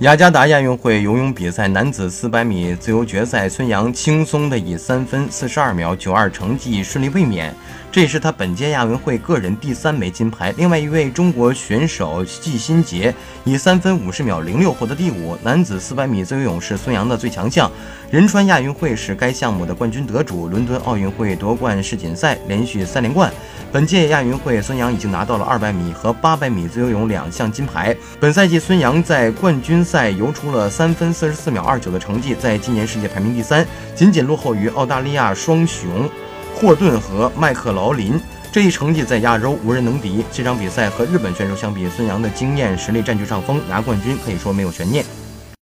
雅加达亚运会游泳比赛男子400米自由决赛，孙杨轻松的以三分四十二秒九二成绩顺利卫冕，这也是他本届亚运会个人第三枚金牌。另外一位中国选手季新杰以三分五十秒零六获得第五。男子400米自由泳是孙杨的最强项，仁川亚运会是该项目的冠军得主，伦敦奥运会夺冠世锦赛连续三连冠。本届亚运会，孙杨已经拿到了200米和800米自由泳两项金牌。本赛季，孙杨在冠军赛游出了三分四十四秒二九的成绩，在今年世界排名第三，仅仅落后于澳大利亚双雄霍顿和麦克劳林。这一成绩在亚洲无人能敌。这场比赛和日本选手相比，孙杨的经验实力占据上风，拿冠军可以说没有悬念。